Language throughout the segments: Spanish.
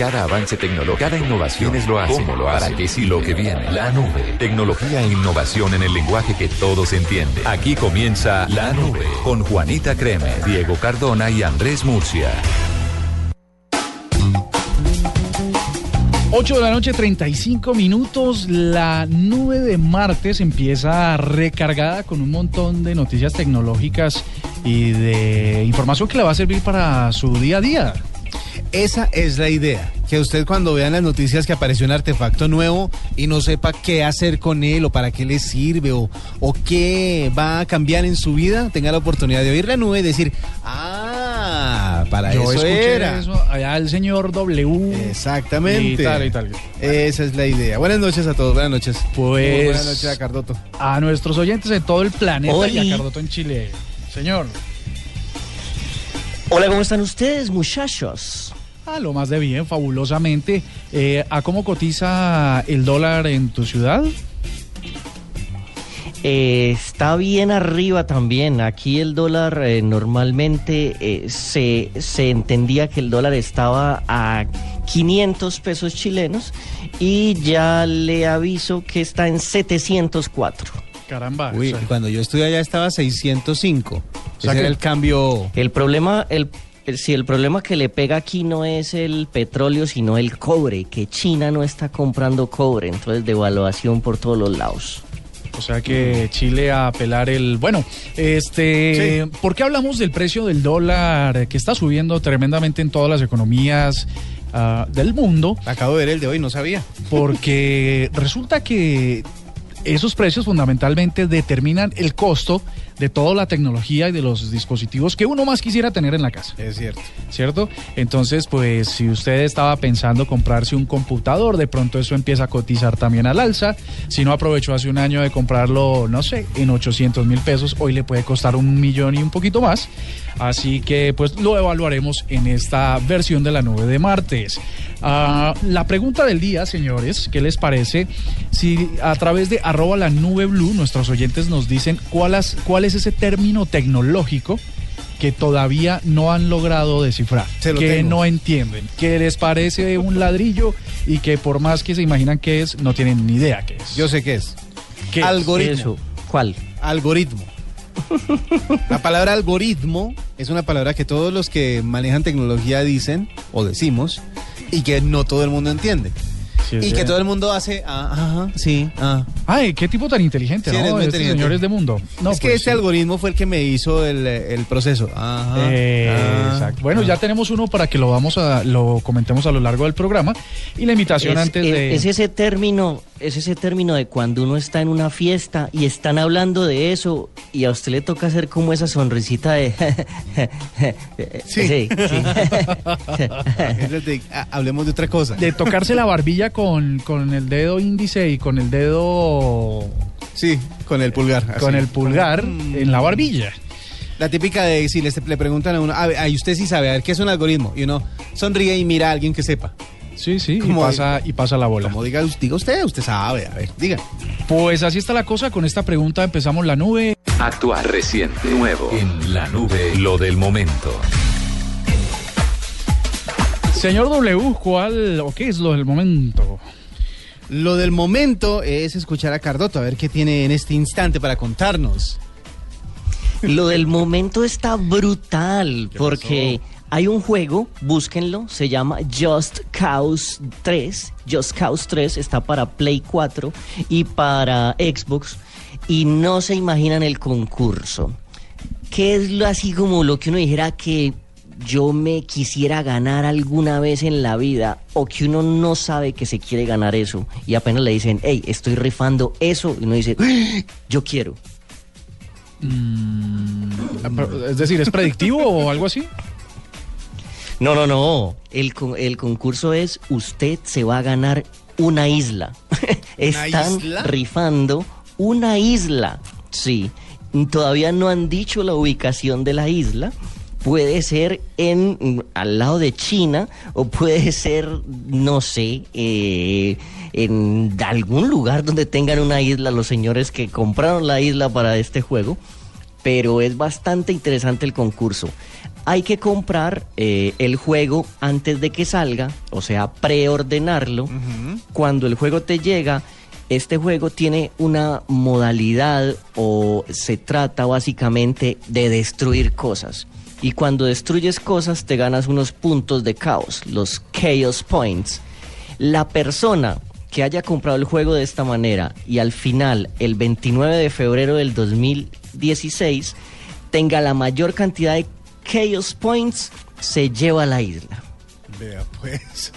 Cada avance tecnológico, cada innovación es lo hace. ¿Cómo lo hace? ¿Para qué sí lo que viene? La nube. Tecnología e innovación en el lenguaje que todos entienden. Aquí comienza La Nube con Juanita Creme, Diego Cardona y Andrés Murcia. 8 de la noche, 35 minutos. La nube de martes empieza recargada con un montón de noticias tecnológicas y de información que le va a servir para su día a día. Esa es la idea. Que usted cuando vea en las noticias que apareció un artefacto nuevo y no sepa qué hacer con él o para qué le sirve o, o qué va a cambiar en su vida, tenga la oportunidad de oír la nube y decir, ah, para Yo eso escuché era. eso allá el señor W. Exactamente. Y tal y tal. Esa es la idea. Buenas noches a todos, buenas noches. Pues- Muy buenas noches a Cardoto. A nuestros oyentes de todo el planeta y a Cardoto en Chile. Señor, Hola, ¿cómo están ustedes, muchachos? a lo más de bien, fabulosamente. Eh, ¿A cómo cotiza el dólar en tu ciudad? Eh, está bien arriba también. Aquí el dólar eh, normalmente se, se entendía que el dólar estaba a 500 pesos chilenos y ya le aviso que está en 704. Caramba. Uy, o sea, cuando yo estuve allá estaba 605. sea Ese que- era el cambio. El problema, el, el- si el problema que le pega aquí no es el petróleo, sino el cobre, que China no está comprando cobre, entonces devaluación por todos los lados. O sea que Chile a apelar el... Bueno, este... Sí. ¿Por qué hablamos del precio del dólar que está subiendo tremendamente en todas las economías ah, del mundo? Acabo de ver el de hoy, no sabía. Porque resulta que esos precios fundamentalmente determinan el costo de toda la tecnología y de los dispositivos que uno más quisiera tener en la casa. Es cierto. ¿cierto? Entonces, pues si usted estaba pensando comprarse un computador, de pronto eso empieza a cotizar también al alza. Si no aprovechó hace un año de comprarlo, no sé, en 800 mil pesos, hoy le puede costar un millón y un poquito más. Así que, pues lo evaluaremos en esta versión de la nube de martes. Ah, la pregunta del día, señores, ¿qué les parece? Si a través de arroba la nube blue, nuestros oyentes nos dicen cuál es, cuál es ese término tecnológico que todavía no han logrado descifrar, Se lo que tengo. no entienden, que les parece un ladrillo y que por más que se imaginan qué es, no tienen ni idea qué es. Yo sé qué es. ¿Qué es? Algoritmo. Eso. ¿Cuál? Algoritmo. La palabra algoritmo es una palabra que todos los que manejan tecnología dicen o decimos y que no todo el mundo entiende. Sí, y que todo el mundo hace, ah, ajá, sí, ah. Ay, qué tipo tan inteligente, Sí, eres ¿no? muy Estos inteligente. señores de mundo. No, es que pues, este sí. algoritmo fue el que me hizo el, el proceso. Ajá, Eh, ah, exacto. Bueno, ah. ya tenemos uno para que lo vamos a lo comentemos a lo largo del programa y la invitación Es, antes es- de es ese término, es ese término de cuando uno está en una fiesta y están hablando de eso y a usted le toca hacer como esa sonrisita de Sí. sí, sí. Es de- ah, hablemos de otra cosa. de tocarse la barbilla con, con el dedo índice y con el dedo Sí, con el pulgar. así. con el pulgar Mm. en la barbilla. La típica de si les- le preguntan a uno, a ver, ay, usted sí sabe, a ver, ¿qué es un algoritmo? Y uno sonríe y mira a alguien que sepa. Sí, sí, y pasa, y pasa la bola. Como diga, diga usted, usted sabe, a ver, diga. Pues así está la cosa. Con esta pregunta empezamos la nube. Actuar reciente, nuevo. En la nube, lo del momento. Señor W, ¿cuál o qué es lo del momento? Lo del momento es escuchar a Cardoto, a ver qué tiene en este instante para contarnos. Lo del momento está brutal porque hay un juego, búsquenlo, se llama Just Cause 3. Just Cause 3 está para Play 4 y para Xbox y no se imaginan el concurso. ¿Qué es lo así como lo que uno dijera que yo me quisiera ganar alguna vez en la vida o que uno no sabe que se quiere ganar eso y apenas le dicen, hey, estoy rifando eso y uno dice, "¡Ah! yo quiero. Ah, pero, Es decir, ¿es predictivo o algo así? No, no, no. El, con- el concurso es usted se va a ganar una isla. Están isla? rifando una isla. Sí. Todavía no han dicho la ubicación de la isla. Puede ser en al lado de China o puede ser, no sé, eh, en algún lugar donde tengan una isla los señores que compraron la isla para este juego pero es bastante interesante el concurso. Hay que comprar eh, el juego antes de que salga, o sea, preordenarlo. Cuando el juego te llega, este juego tiene una modalidad o se trata básicamente de destruir cosas. Y cuando destruyes cosas te ganas unos puntos de caos, los Chaos Points. La persona que haya comprado el juego de esta manera y al final, el 29 de febrero del 2016, tenga la mayor cantidad de Chaos Points, se lleva a la isla. Vea pues.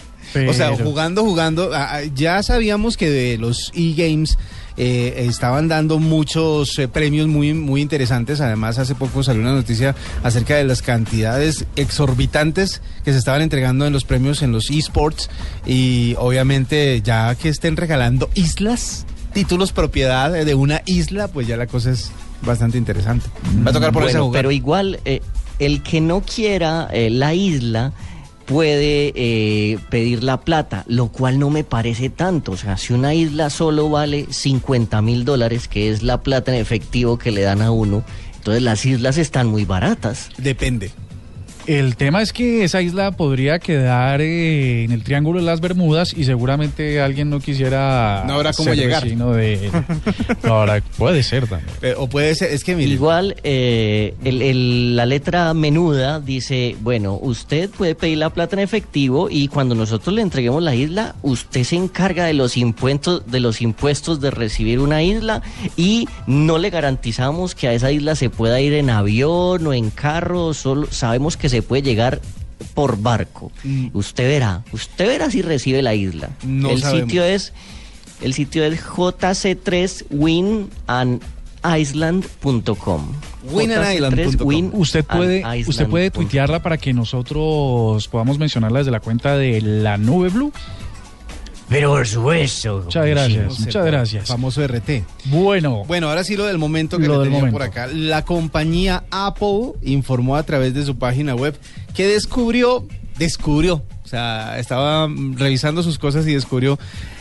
O sea, jugando, jugando, ya sabíamos que de los e-games eh, estaban dando muchos eh, premios muy, muy interesantes. Además, hace poco salió una noticia acerca de las cantidades exorbitantes que se estaban entregando en los premios en los esports. Y obviamente, ya que estén regalando islas, títulos propiedad de una isla, pues ya la cosa es bastante interesante. Va a tocar por ese Pero igual, eh, el que no quiera la isla puede eh, pedir la plata, lo cual no me parece tanto. O sea, si una isla solo vale 50 mil dólares, que es la plata en efectivo que le dan a uno, entonces las islas están muy baratas. Depende. El tema es que esa isla podría quedar eh, en el Triángulo de las Bermudas y seguramente alguien no quisiera. No habrá cómo llegar. De, no, ahora puede ser también. Eh, o puede ser, es que mire. Igual, eh, la letra menuda dice: bueno, usted puede pedir la plata en efectivo y cuando nosotros le entreguemos la isla, usted se encarga de los impuestos, de los impuestos de recibir una isla y no le garantizamos que a esa isla se pueda ir en avión o en carro, solo sabemos que se puede llegar por barco. Mm. Usted verá, usted verá si recibe la isla. el sitio es el sitio es jc3winandisland.com. Winandisland.com. Usted puede usted puede tuitearla para que nosotros podamos mencionarla desde la cuenta de la Nube Blue. Pero por supuesto. Muchas gracias, muchas gracias. Famoso RT. Bueno. Bueno, ahora sí lo del momento que lo le por acá. La compañía Apple informó a través de su página web que descubrió, descubrió, o sea, estaba revisando sus cosas y descubrió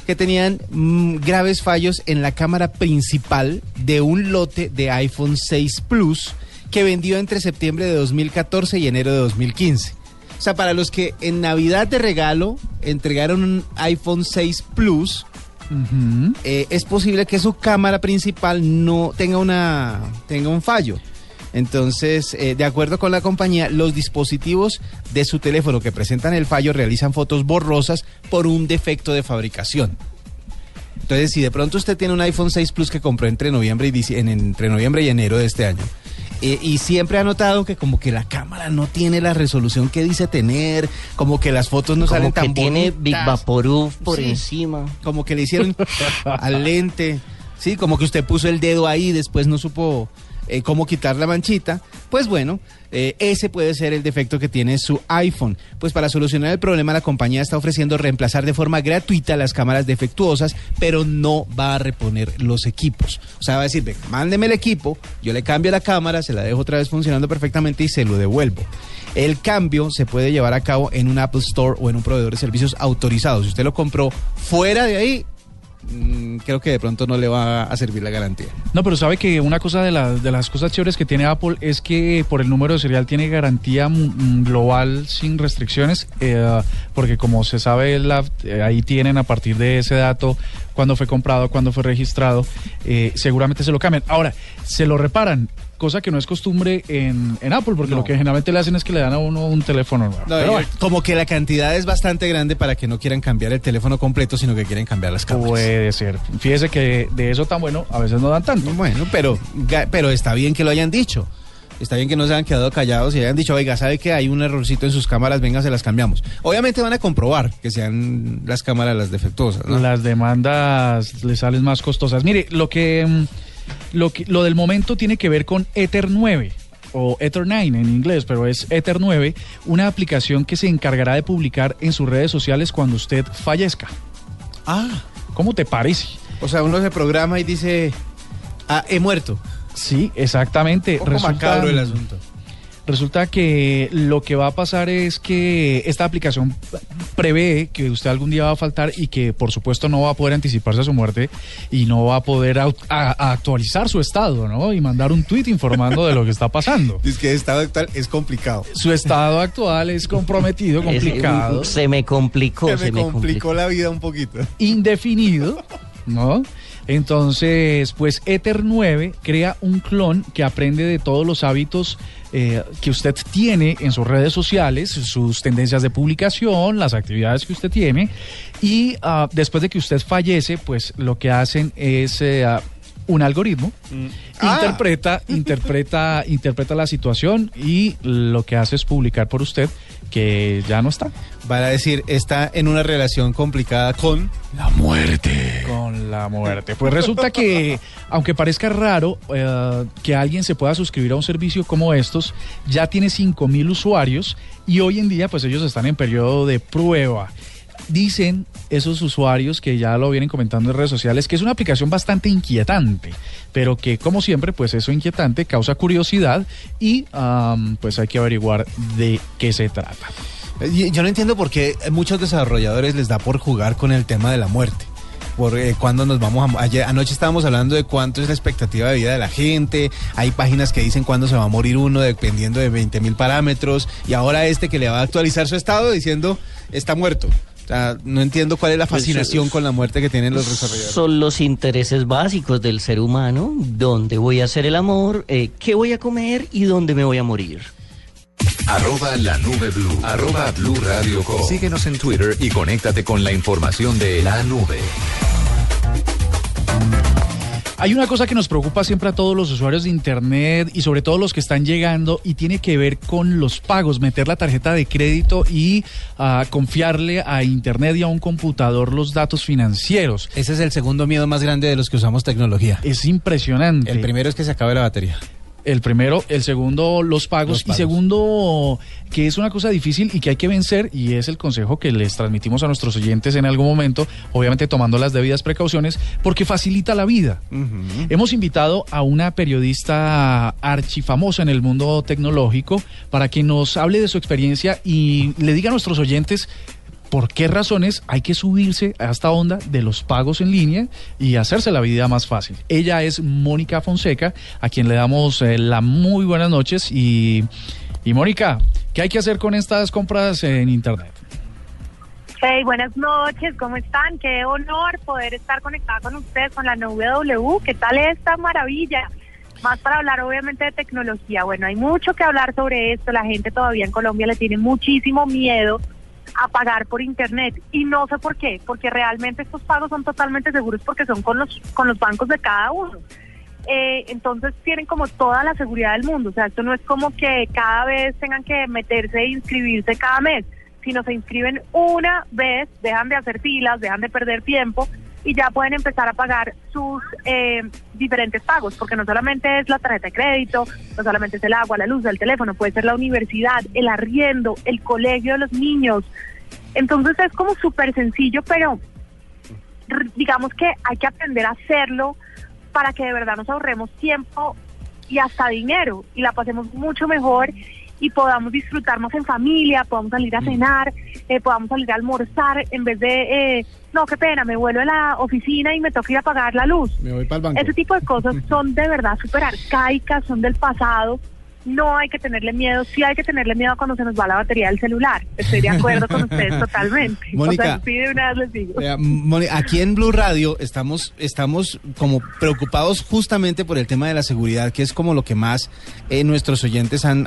que tenían mm, graves fallos en la cámara principal de un lote de iPhone 6 Plus que vendió entre septiembre de 2014 y enero de 2015. O sea, para los que en Navidad de regalo entregaron un iPhone 6 Plus, eh, es posible que su cámara principal no tenga una tenga un fallo. Entonces, eh, de acuerdo con la compañía, los dispositivos de su teléfono que presentan el fallo realizan fotos borrosas por un defecto de fabricación. Entonces, si de pronto usted tiene un iPhone 6 Plus que compró entre noviembre y, entre noviembre y enero de este año eh, y siempre ha notado que como que la cámara no tiene la resolución que dice tener, como que las fotos no salen tan que tiene Big Vaporub por encima. Como que le hicieron al lente. Sí, como que usted puso el dedo ahí y después no supo eh, cómo quitar la manchita, pues bueno, eh, ese puede ser el defecto que tiene su iPhone. Pues para solucionar el problema, la compañía está ofreciendo reemplazar de forma gratuita las cámaras defectuosas, pero no va a reponer los equipos. O sea, va a decir, mándeme el equipo, yo le cambio la cámara, se la dejo otra vez funcionando perfectamente y se lo devuelvo. El cambio se puede llevar a cabo en un Apple Store o en un proveedor de servicios autorizado. Si usted lo compró fuera de ahí, creo que de pronto no le va a servir la garantía. No, pero sabe que una cosa de, de las cosas chéveres que tiene Apple es que por el número de serial tiene garantía global sin restricciones, eh, porque como se sabe, la, eh, ahí tienen a partir de ese dato cuándo fue comprado, cuándo fue registrado, eh, seguramente se lo cambian. Ahora, se lo reparan cosa que no es costumbre en, Apple, porque lo que generalmente le hacen es que le dan a uno un teléfono nuevo. Como que la cantidad es bastante grande para que no quieran cambiar el teléfono completo, sino que quieren cambiar las cámaras. Puede ser. Fíjese que de eso tan bueno, a veces no dan tanto. Bueno, pero, pero está bien que lo hayan dicho. Está bien que no se hayan quedado callados y hayan dicho, oiga, ¿sabe que hay un errorcito en sus cámaras? Venga, se las cambiamos. Obviamente van a comprobar que sean las cámaras las defectuosas. Las demandas les salen más costosas. Mire, lo que mm, lo, que, lo del momento tiene que ver con Ether 9 o Ether 9 en inglés, pero es Ether 9, una aplicación que se encargará de publicar en sus redes sociales cuando usted fallezca. Ah, ¿cómo te parece? O sea, uno se programa y dice, ah, he muerto. Sí, exactamente. Un macabro el asunto. Resulta que lo que va a pasar es que esta aplicación prevé que usted algún día va a faltar y que por supuesto no va a poder anticiparse a su muerte y no va a poder actualizar su estado, ¿no? Y mandar un tweet informando de lo que está pasando. Es que el estado actual es complicado. Su estado actual es comprometido, complicado. se me complicó. Se, me, complicó la vida un poquito. Indefinido, ¿no? Entonces, pues Ether 9 crea un clon que aprende de todos los hábitos eh, que usted tiene en sus redes sociales, sus tendencias de publicación, las actividades que usted tiene, y ah, después de que usted fallece, pues lo que hacen es eh, un algoritmo, mm. interpreta, ah. interpreta, interpreta la situación y lo que hace es publicar por usted que ya no está. Va a decir, está en una relación complicada con la muerte. Con la muerte. Pues resulta que, aunque parezca raro eh, que alguien se pueda suscribir a un servicio como estos, ya tiene 5 mil usuarios y hoy en día pues ellos están en periodo de prueba. Dicen esos usuarios que ya lo vienen comentando en redes sociales que es una aplicación bastante inquietante, pero que como siempre pues eso inquietante causa curiosidad y pues hay que averiguar de qué se trata. Yo no entiendo por qué muchos desarrolladores les da por jugar con el tema de la muerte. Por eh, nos vamos a... Ayer, anoche estábamos hablando de cuánto es la expectativa de vida de la gente, hay páginas que dicen cuándo se va a morir uno dependiendo de 20 mil parámetros. Y ahora este que le va a actualizar su estado diciendo está muerto no entiendo cuál es la pues, fascinación con la muerte que tienen los desarrolladores. Son los intereses básicos del ser humano, dónde voy a hacer el amor, eh, qué voy a comer y dónde me voy a morir. Arroba la nube blue. Arroba blue radio Síguenos en Twitter y conéctate con la información de la nube. Hay una cosa que nos preocupa siempre a todos los usuarios de Internet y sobre todo los que están llegando y tiene que ver con los pagos, meter la tarjeta de crédito y ah, confiarle a Internet y a un computador los datos financieros. Ese es el segundo miedo más grande de los que usamos tecnología. Es impresionante. El primero es que se acabe la batería. El primero, el segundo, los pagos, y segundo, que es una cosa difícil y que hay que vencer y es el consejo que les transmitimos a nuestros oyentes en algún momento, obviamente tomando las debidas precauciones, porque facilita la vida. Hemos invitado a una periodista archifamosa en el mundo tecnológico para que nos hable de su experiencia y le diga a nuestros oyentes por qué razones hay que subirse a esta onda de los pagos en línea y hacerse la vida más fácil. Ella es Mónica Fonseca, a quien le damos eh, la muy buenas noches y, y Mónica, ¿qué hay que hacer con estas compras en Internet? Hey, buenas noches, ¿cómo están? Qué honor poder estar conectada con ustedes con la NW. ¿Qué tal esta maravilla? Más para hablar obviamente de tecnología. Bueno, hay mucho que hablar sobre esto. La gente todavía en Colombia le tiene muchísimo miedo a pagar por internet y no sé por qué, porque realmente estos pagos son totalmente seguros porque son con los con los bancos de cada uno. Eh, entonces tienen como toda la seguridad del mundo, o sea, esto no es como que cada vez tengan que meterse e inscribirse cada mes, sino se inscriben una vez, dejan de hacer filas, dejan de perder tiempo y ya pueden empezar a pagar sus eh, diferentes pagos, porque no solamente es la tarjeta de crédito, no solamente es el agua, la luz, el teléfono, puede ser la universidad, el arriendo, el colegio de los niños. Entonces es como súper sencillo, pero digamos que hay que aprender a hacerlo para que de verdad nos ahorremos tiempo y hasta dinero y la pasemos mucho mejor y podamos disfrutar más en familia, podamos salir a mm. cenar, eh, podamos salir a almorzar en vez de, eh, no, qué pena, me vuelvo a la oficina y me toca ir a pagar la luz. Me voy para el banco. Ese tipo de cosas son de verdad súper arcaicas, son del pasado no hay que tenerle miedo, sí hay que tenerle miedo cuando se nos va la batería del celular. Estoy de acuerdo con ustedes totalmente. Mónica, aquí en Blue Radio estamos, estamos como preocupados justamente por el tema de la seguridad, que es como lo que más eh, nuestros oyentes han,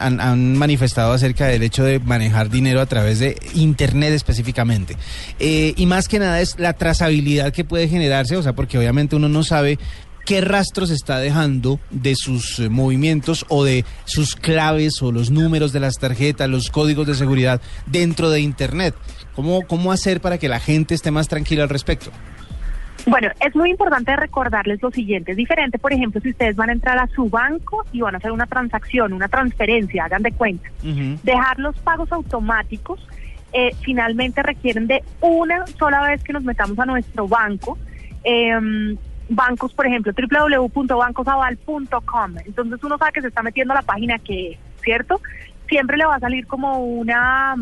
manifestado acerca del hecho de manejar dinero a través de Internet específicamente. Eh, y más que nada es la trazabilidad que puede generarse, o sea, porque obviamente uno no sabe qué rastros está dejando de sus eh, movimientos o de sus claves o los números de las tarjetas, los códigos de seguridad dentro de Internet. ¿Cómo, cómo hacer para que la gente esté más tranquila al respecto? Bueno, es muy importante recordarles lo siguiente. Es diferente, por ejemplo, si ustedes van a entrar a su banco y van a hacer una transacción, una transferencia, hagan de cuenta. Dejar los pagos automáticos eh, finalmente requieren de una sola vez que nos metamos a nuestro banco. Eh, bancos, por ejemplo, www.bancosaval.com. Entonces uno sabe que se está metiendo a la página que ¿cierto? Siempre le va a salir como una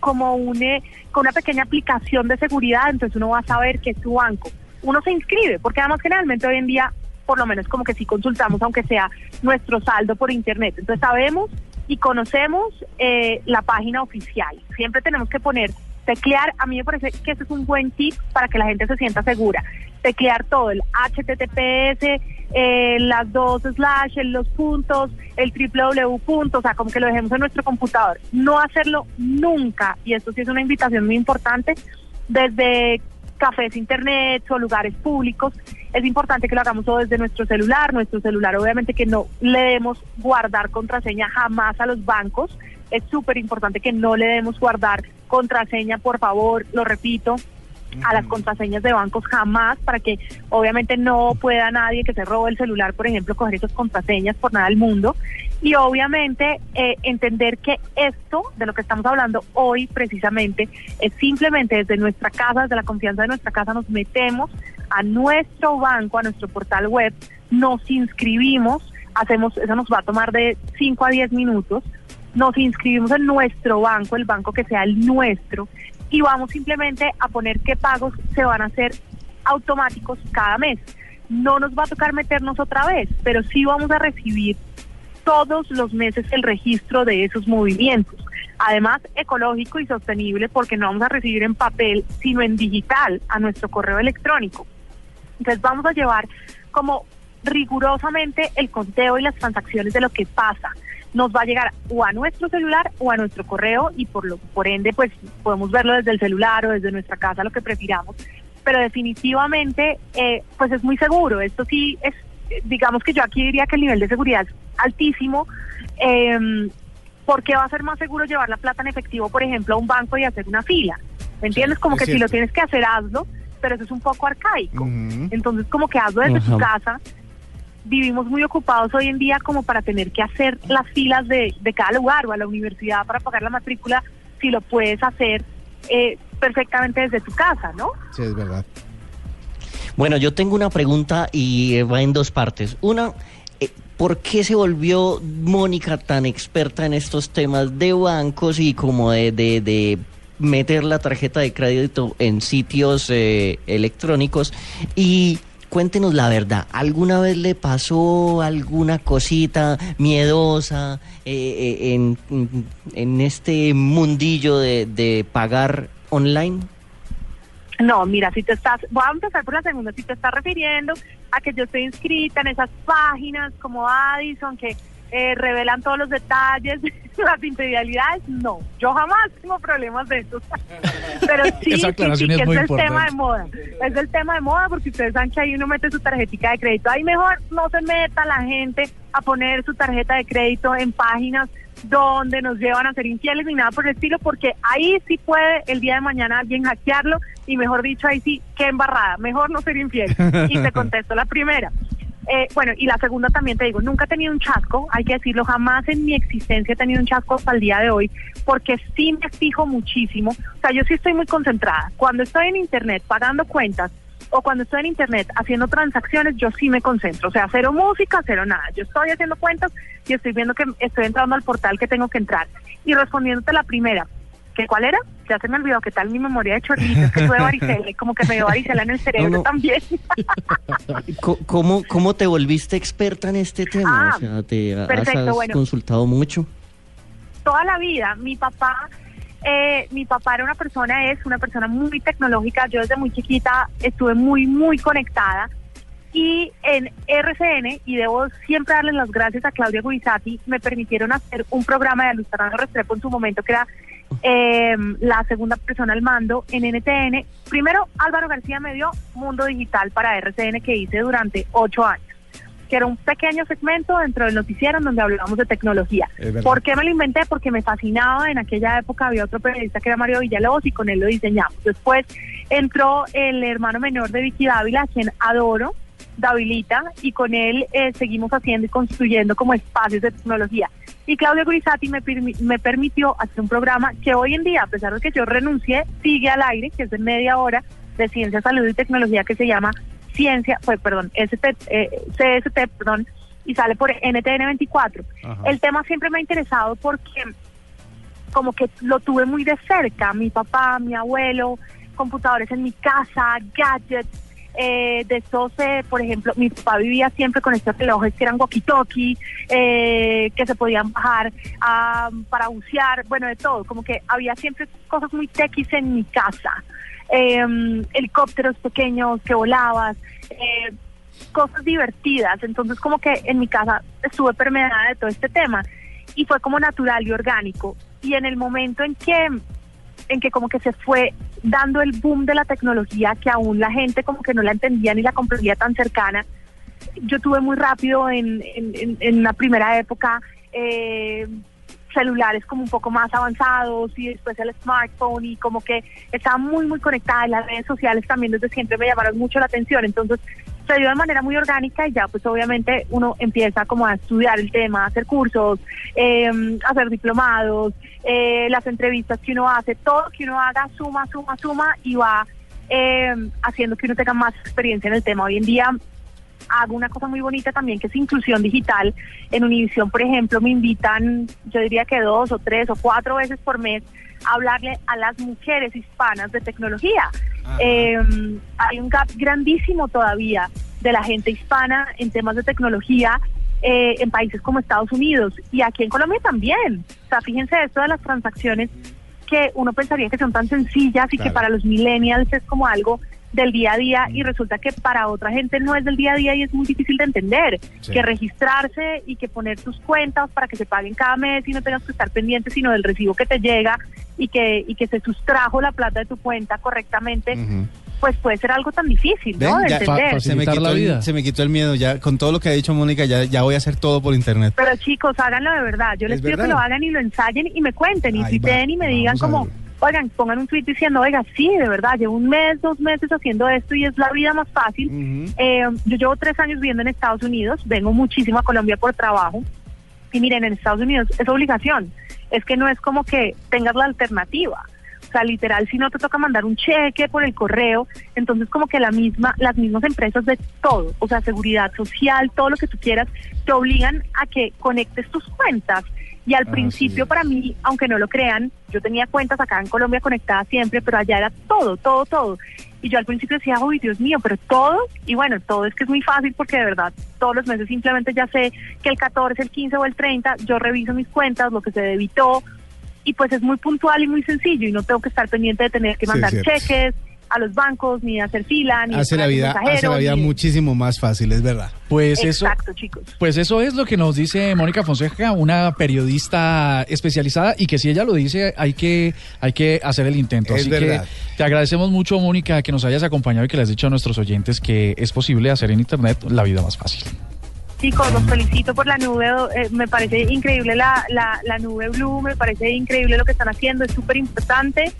como un, eh, con una pequeña aplicación de seguridad, entonces uno va a saber que es su banco. Uno se inscribe, porque además generalmente hoy en día, por lo menos como que sí consultamos, aunque sea nuestro saldo por internet. Entonces sabemos y conocemos eh, la página oficial. Siempre tenemos que poner teclear, a mí me parece que ese es un buen tip para que la gente se sienta segura. Teclear todo, el HTTPS, eh, las dos slash, los puntos, el www punto, o sea, como que lo dejemos en nuestro computador. No hacerlo nunca, y esto sí es una invitación muy importante, desde cafés internet o lugares públicos, es importante que lo hagamos todo desde nuestro celular. Nuestro celular, obviamente, que no le demos guardar contraseña jamás a los bancos. Es súper importante que no le demos guardar contraseña, por favor, lo repito, a las contraseñas de bancos jamás para que obviamente no pueda nadie que se robe el celular, por ejemplo, coger esas contraseñas por nada del mundo. Y obviamente eh, entender que esto de lo que estamos hablando hoy precisamente es simplemente desde nuestra casa, desde la confianza de nuestra casa, nos metemos a nuestro banco, a nuestro portal web, nos inscribimos, hacemos, eso nos va a tomar de 5 a 10 minutos, nos inscribimos en nuestro banco, el banco que sea el nuestro, y vamos simplemente a poner qué pagos se van a hacer automáticos cada mes. No nos va a tocar meternos otra vez, pero sí vamos a recibir todos los meses el registro de esos movimientos. Además, ecológico y sostenible porque no vamos a recibir en papel, sino en digital a nuestro correo electrónico. Entonces vamos a llevar como rigurosamente el conteo y las transacciones de lo que pasa. Nos va a llegar o a nuestro celular o a nuestro correo y por lo por ende pues podemos verlo desde el celular o desde nuestra casa, lo que prefiramos. Pero definitivamente eh, pues es muy seguro. Esto sí es, digamos que yo aquí diría que el nivel de seguridad es altísimo. Eh, porque va a ser más seguro llevar la plata en efectivo, por ejemplo, a un banco y hacer una fila. ¿Me entiendes? Como que si lo tienes que hacer, hazlo, pero eso es un poco arcaico. Entonces, como que hazlo desde tu casa. Vivimos muy ocupados hoy en día como para tener que hacer las filas de, de cada lugar o a la universidad para pagar la matrícula, si lo puedes hacer eh, perfectamente desde tu casa, ¿no? Sí, es verdad. Bueno, yo tengo una pregunta y eh, va en dos partes. Una, eh, ¿por qué se volvió Mónica tan experta en estos temas de bancos y como de, de, de meter la tarjeta de crédito en sitios eh, electrónicos? Y cuéntenos la verdad, ¿alguna vez le pasó alguna cosita miedosa eh, eh, en, en este mundillo de, de pagar online? No, mira, si te estás, voy a empezar por la segunda, si te estás refiriendo a que yo estoy inscrita en esas páginas como Addison que eh, revelan todos los detalles, las infidelidades, no, yo jamás tengo problemas de eso. Pero sí, sí, sí, es que es el tema de moda, es el tema de moda porque ustedes saben que ahí uno mete su tarjetita de crédito, ahí mejor no se meta la gente a poner su tarjeta de crédito en páginas donde nos llevan a ser infieles ni nada por el estilo, porque ahí sí puede el día de mañana alguien hackearlo y mejor dicho, ahí sí, qué embarrada, mejor no ser infiel. Y te contesto la primera. Eh, bueno, y la segunda también te digo, nunca he tenido un chasco, hay que decirlo, jamás en mi existencia he tenido un chasco hasta el día de hoy, porque sí me fijo muchísimo, o sea, yo sí estoy muy concentrada. Cuando estoy en internet pagando cuentas o cuando estoy en internet haciendo transacciones, yo sí me concentro, o sea, cero música, cero nada. Yo estoy haciendo cuentas y estoy viendo que estoy entrando al portal que tengo que entrar. Y respondiéndote la primera, ¿que cuál era? Ya se me olvidó, ¿qué tal mi memoria de chorrito? Es que tuve varicela y como que me dio varicela en el cerebro No, no. también. ¿Cómo, ¿Cómo te volviste experta en este tema? Ah, o sea, ¿te perfecto, has bueno. consultado mucho? toda la vida. Mi papá, eh, mi papá era una persona, es una persona muy tecnológica. Yo desde muy chiquita estuve muy, muy conectada. Y en RCN, y debo siempre darles las gracias a Claudia Guizati, me permitieron hacer un programa de Luz Fernando Restrepo en su momento, que era eh, la segunda persona al mando en NTN. Primero, Álvaro García me dio Mundo Digital para RCN, que hice durante ocho años que era un pequeño segmento dentro del noticiero en donde hablábamos de tecnología. ¿Por qué me lo inventé? Porque me fascinaba. En aquella época había otro periodista que era Mario Villalobos y con él lo diseñamos. Después entró el hermano menor de Vicky Dávila, a quien adoro, Davilita, y con él eh, seguimos haciendo y construyendo como espacios de tecnología. Y Claudio Grisati me, me permitió hacer un programa que hoy en día, a pesar de que yo renuncié, sigue al aire, que es de media hora de ciencia, salud y tecnología, que se llama Ciencia, pues perdón, ST, eh, CST, perdón, y sale por NTN 24. El tema siempre me ha interesado porque como que lo tuve muy de cerca, mi papá, mi abuelo, computadores en mi casa, gadgets, eh, de estos, por ejemplo, mi papá vivía siempre con estos relojes que eran walkie-talkie, eh, que se podían bajar ah, para bucear, bueno, de todo, como que había siempre cosas muy techis en mi casa, em, helicópteros pequeños que volabas, eh, cosas divertidas, entonces como que en mi casa estuve permeada de todo este tema y fue como natural y orgánico y en el momento en que en que como que se fue dando el boom de la tecnología que aún la gente como que no la entendía ni la comprendía tan cercana. Yo tuve muy rápido en, en, en la primera época eh, celulares como un poco más avanzados y después el smartphone y como que estaba muy muy conectada. Las redes sociales también desde siempre me llamaron mucho la atención. Entonces se dio de manera muy orgánica y ya pues obviamente uno empieza como a estudiar el tema, a hacer cursos, eh, hacer diplomados, eh, las entrevistas que uno hace, todo que uno haga suma, suma, suma y va eh, haciendo que uno tenga más experiencia en el tema. Hoy en día hago una cosa muy bonita también que es inclusión digital. En Univisión, por ejemplo, me invitan, yo diría que dos o tres o cuatro veces por mes a hablarle a las mujeres hispanas de tecnología. Eh, hay un gap grandísimo todavía de la gente hispana en temas de tecnología eh, en países como Estados Unidos y aquí en Colombia también. O sea, fíjense esto de las transacciones que uno pensaría que son tan sencillas y que para los millennials es como algo del día a día y resulta que para otra gente no es del día a día y es muy difícil de entender. Que registrarse y que poner tus cuentas para que se paguen cada mes y no tengas que estar pendiente sino del recibo que te llega y que, y que se sustrajo la plata de tu cuenta correctamente. Pues puede ser algo tan difícil, ¿no? De entender. se, me quitó el, se me quitó el miedo. Ya con todo lo que ha dicho Mónica, ya, ya voy a hacer todo por internet. Pero chicos, háganlo de verdad. Yo les pido que lo hagan y lo ensayen y me cuenten y den y me digan como, oigan, pongan un tweet diciendo, oiga, sí, de verdad, llevo un mes, dos meses haciendo esto y es la vida más fácil. Eh, yo llevo tres años viviendo en Estados Unidos, vengo muchísimo a Colombia por trabajo y miren, en Estados Unidos es obligación, es que no es como que tengas la alternativa. O sea, literal, si no te toca mandar un cheque por el correo, entonces como que la misma, las mismas empresas de todo, o sea, seguridad social, todo lo que tú quieras, te obligan a que conectes tus cuentas. Y al principio para mí, aunque no lo crean, yo tenía cuentas acá en Colombia conectadas siempre, pero allá era todo, todo, todo. Y yo al principio decía, uy, Dios mío, pero todo, y bueno, todo es que es muy fácil porque de verdad todos los meses simplemente ya sé que el 14, el 15 o el 30 yo reviso mis cuentas, lo que se debitó, y pues es muy puntual y muy sencillo y no tengo que estar pendiente de tener que mandar cheques a los bancos, ni hacer fila, ni hace la vida, hace la vida muchísimo más fácil, es verdad. Pues Exacto, eso, chicos. Pues eso es lo que nos dice Mónica Fonseca, una periodista especializada y que si ella lo dice hay que hay que hacer el intento. Es Así verdad. que te agradecemos mucho, Mónica, que nos hayas acompañado y que le has dicho a nuestros oyentes que es posible hacer en internet la vida más fácil. Chicos, los felicito por la nube, eh, me parece increíble la, la, la nube Blue, me parece increíble lo que están haciendo, es súper importante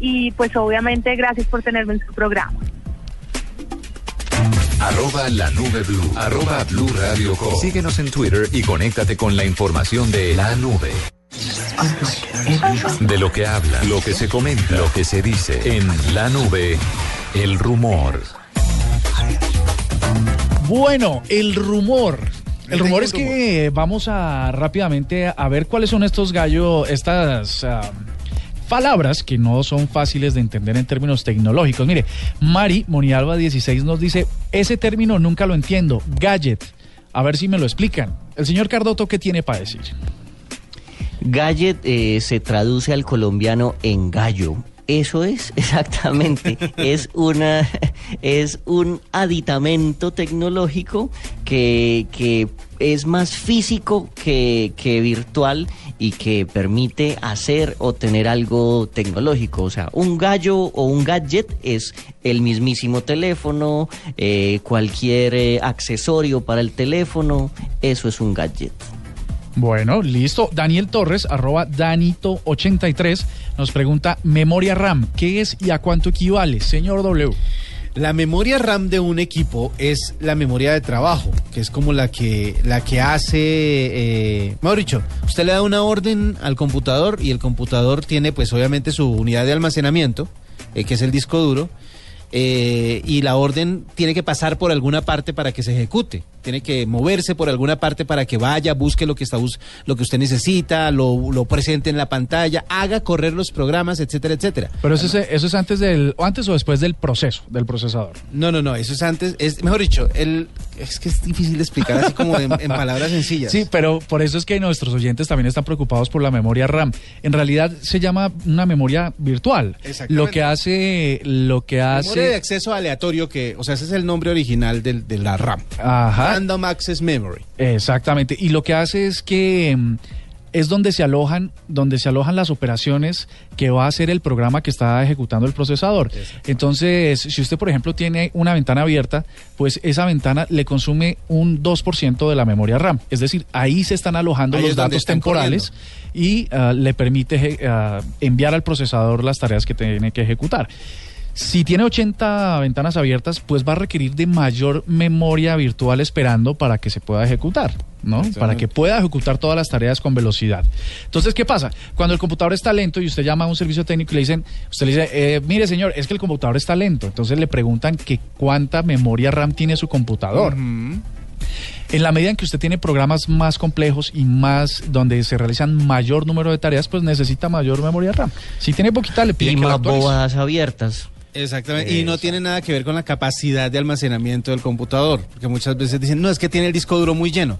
y pues obviamente gracias por tenerme en su programa. Arroba la nube blue. Arroba blue radio com. Síguenos en Twitter y conéctate con la información de la nube. De lo que habla, lo que se comenta, lo que se dice en la nube, el rumor. Bueno, el rumor. El rumor es que vamos a rápidamente a ver cuáles son estos gallos, estas ah, palabras que no son fáciles de entender en términos tecnológicos. Mire, Mari Monialba 16 nos dice, ese término nunca lo entiendo, gadget. A ver si me lo explican. El señor Cardoto, ¿qué tiene para decir? Gadget eh, se traduce al colombiano en gallo. Eso es, exactamente. es una es un aditamento tecnológico que, que es más físico que, que virtual y que permite hacer o tener algo tecnológico. O sea, un gallo o un gadget es el mismísimo teléfono, eh, cualquier eh, accesorio para el teléfono, eso es un gadget. Bueno, listo. Daniel Torres, arroba Danito83, nos pregunta, memoria RAM, ¿qué es y a cuánto equivale? Señor W. La memoria RAM de un equipo es la memoria de trabajo, que es como la que, la que hace, eh, usted le da una orden al computador y el computador tiene pues obviamente su unidad de almacenamiento, eh, que es el disco duro, eh, y la orden tiene que pasar por alguna parte para que se ejecute. Tiene que moverse por alguna parte para que vaya, busque lo que está lo que usted necesita, lo, lo presente en la pantalla, haga correr los programas, etcétera, etcétera. Pero eso es, eso es antes del, o antes o después del proceso, del procesador. No, no, no, eso es antes, es mejor dicho, el es que es difícil de explicar así como en, en palabras sencillas. Sí, pero por eso es que nuestros oyentes también están preocupados por la memoria RAM. En realidad se llama una memoria virtual. Exactamente. Lo que hace, lo que Memoria de hace, acceso aleatorio que, o sea, ese es el nombre original del- de la RAM. ajá, Random Access Memory. exactamente. Y lo que hace es que mm, es donde se alojan, donde se alojan las operaciones que va a hacer el programa que está ejecutando el procesador. Entonces, si usted, por ejemplo, tiene una ventana abierta, pues esa ventana le consume un 2% de la memoria RAM. Es decir, ahí se están alojando Ahí los datos temporales y ah, le permite eje- ah, enviar al procesador las tareas que tiene que ejecutar. Si tiene 80 ventanas abiertas, pues va a requerir de mayor memoria virtual esperando para que se pueda ejecutar, ¿no? Para que pueda ejecutar todas las tareas con velocidad. Entonces, ¿qué pasa? Cuando el computador está lento y usted llama a un servicio técnico y le dicen, usted le dice, eh, mire señor, es que el computador está lento. Entonces le preguntan que cuánta memoria RAM tiene su computador. En la medida en que usted tiene programas más complejos y más donde se realizan mayor número de tareas, pues necesita mayor memoria RAM. Si tiene poquita, le Y piden que más bobadas abiertas. Exactamente. Y no tiene nada que ver con la capacidad de almacenamiento del computador. Porque muchas veces dicen, no, es que tiene el disco duro muy lleno.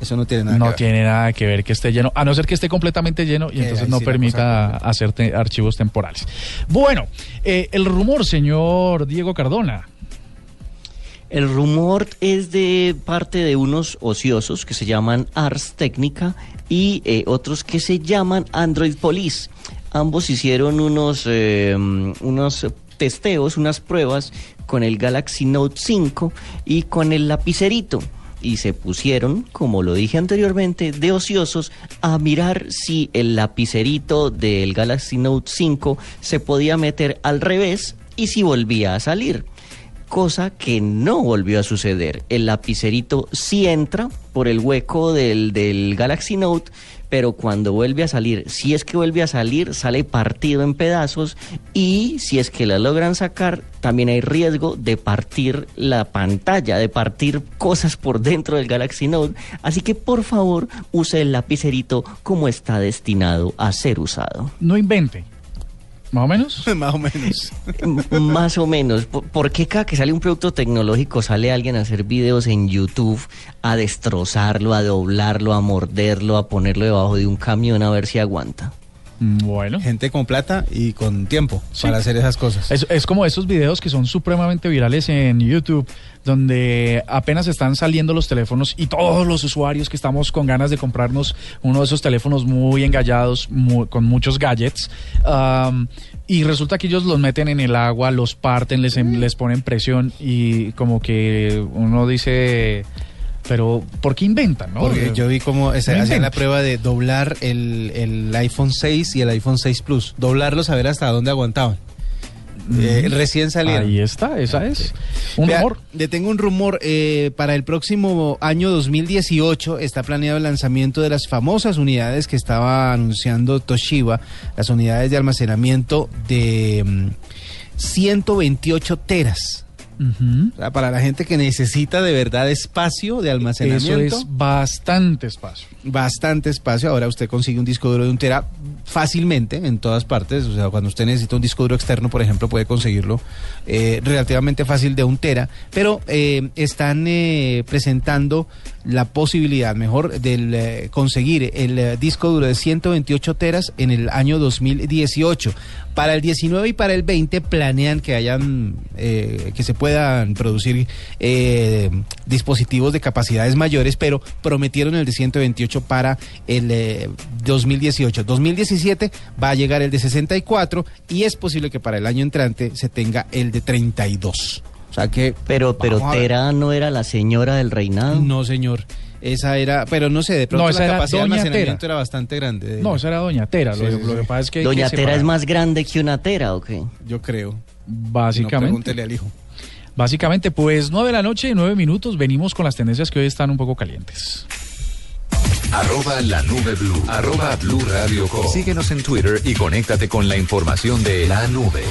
Eso no tiene nada que No ver. tiene nada que ver que esté lleno, a no ser que esté completamente lleno y Eh, entonces no sí permita cosa cambia. hacer te- archivos temporales. Bueno, eh, el rumor, señor Diego Cardona. El rumor es de parte de unos ociosos que se llaman Ars Technica y eh, otros que se llaman Android Police. Ambos hicieron unos, eh, unos testeos, unas pruebas con el Galaxy Note 5 y con el lapicerito. Y se pusieron, como lo dije anteriormente, de ociosos a mirar si el lapicerito del Galaxy Note 5 se podía meter al revés y si volvía a salir cosa que no volvió a suceder. El lapicerito sí entra por el hueco del, del Galaxy Note, pero cuando vuelve a salir, si es que vuelve a salir, sale partido en pedazos y si es que la logran sacar, también hay riesgo de partir la pantalla, de partir cosas por dentro del Galaxy Note. Así que por favor use el lapicerito como está destinado a ser usado. No invente. ¿Más o menos? Más o menos. Más o menos. ¿Por, por qué cada que sale un producto tecnológico sale alguien a hacer videos en YouTube a destrozarlo, a doblarlo, a morderlo, a ponerlo debajo de un camión a ver si aguanta? Mm, Bueno. Gente con plata y con tiempo Sí. para hacer esas cosas. Es, es como esos videos que son supremamente virales en YouTube, donde apenas están saliendo los teléfonos y todos los usuarios que estamos con ganas de comprarnos uno de esos teléfonos muy engallados, con muchos gadgets, am, y resulta que ellos los meten en el agua, los parten, les, les ponen presión y como que uno dice, pero ¿por qué inventan? No? Porque yo vi cómo se No hacían la prueba de doblar el, el iPhone 6 y el iPhone 6 Plus. Doblarlos a ver hasta dónde aguantaban. Eh, recién salieron. Ahí está, esa es. Un Vea, rumor. Le tengo un rumor. eh, para el próximo año 2018 está planeado el lanzamiento de las famosas unidades que estaba anunciando Toshiba, las unidades de almacenamiento de mm, 128 teras. Ujú. O sea, para la gente que necesita de verdad espacio de Eso almacenamiento. es bastante espacio. bastante espacio. Ahora usted consigue un disco duro de un tera fácilmente en todas partes. O sea, cuando usted necesita un disco duro externo, por ejemplo, puede conseguirlo eh, relativamente fácil de un tera. Pero eh, están eh, presentando la posibilidad, mejor, de conseguir el eh, disco duro de 128 teras en el año 2018. Para el 19 y para el 20 planean que hayan, eh, que se puedan producir eh, dispositivos de capacidades mayores, pero prometieron el de 128 para el eh, 2018. 2017 va a llegar el de 64 y es posible que para el año entrante se tenga el de 32. O sea que... Pero, pero. Tera no era la señora del reinado. No, señor. Esa era, pero no sé, de pronto No, esa la era capacidad de Doña almacenamiento Tera. era bastante grande. de No, esa era Doña Tera. Sí, lo, sí, lo sí. que pasa es que. Doña que Tera es más grande que una Tera, ¿o qué? Yo creo. Si no, Básicamente. pregúntele al hijo. Básicamente, pues 9 de la noche, 9 minutos. Venimos con las tendencias que hoy están un poco calientes. Arroba la nube blue. Arroba blue radio com. Síguenos en Twitter y conéctate con la información de la nube.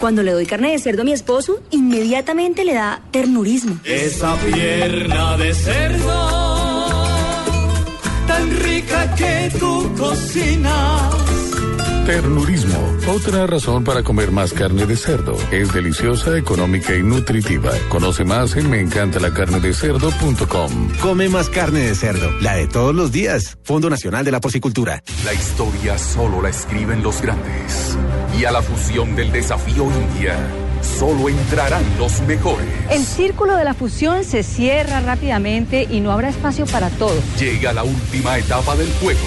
Cuando le doy carne de cerdo a mi esposo, inmediatamente le da ternurismo. Esa pierna de cerdo, tan rica que tú cocinas. Ternurismo, otra razón para comer más carne de cerdo. Es deliciosa, económica y nutritiva. Conoce más en meencantalacarnedecerdo.com. Come más carne de cerdo, la de todos los días. Fondo Nacional de la Porcicultura. La historia solo la escriben los grandes. Y a la fusión del desafío India, solo entrarán los mejores. El círculo de la fusión se cierra rápidamente y no habrá espacio para todos. Llega la última etapa del juego.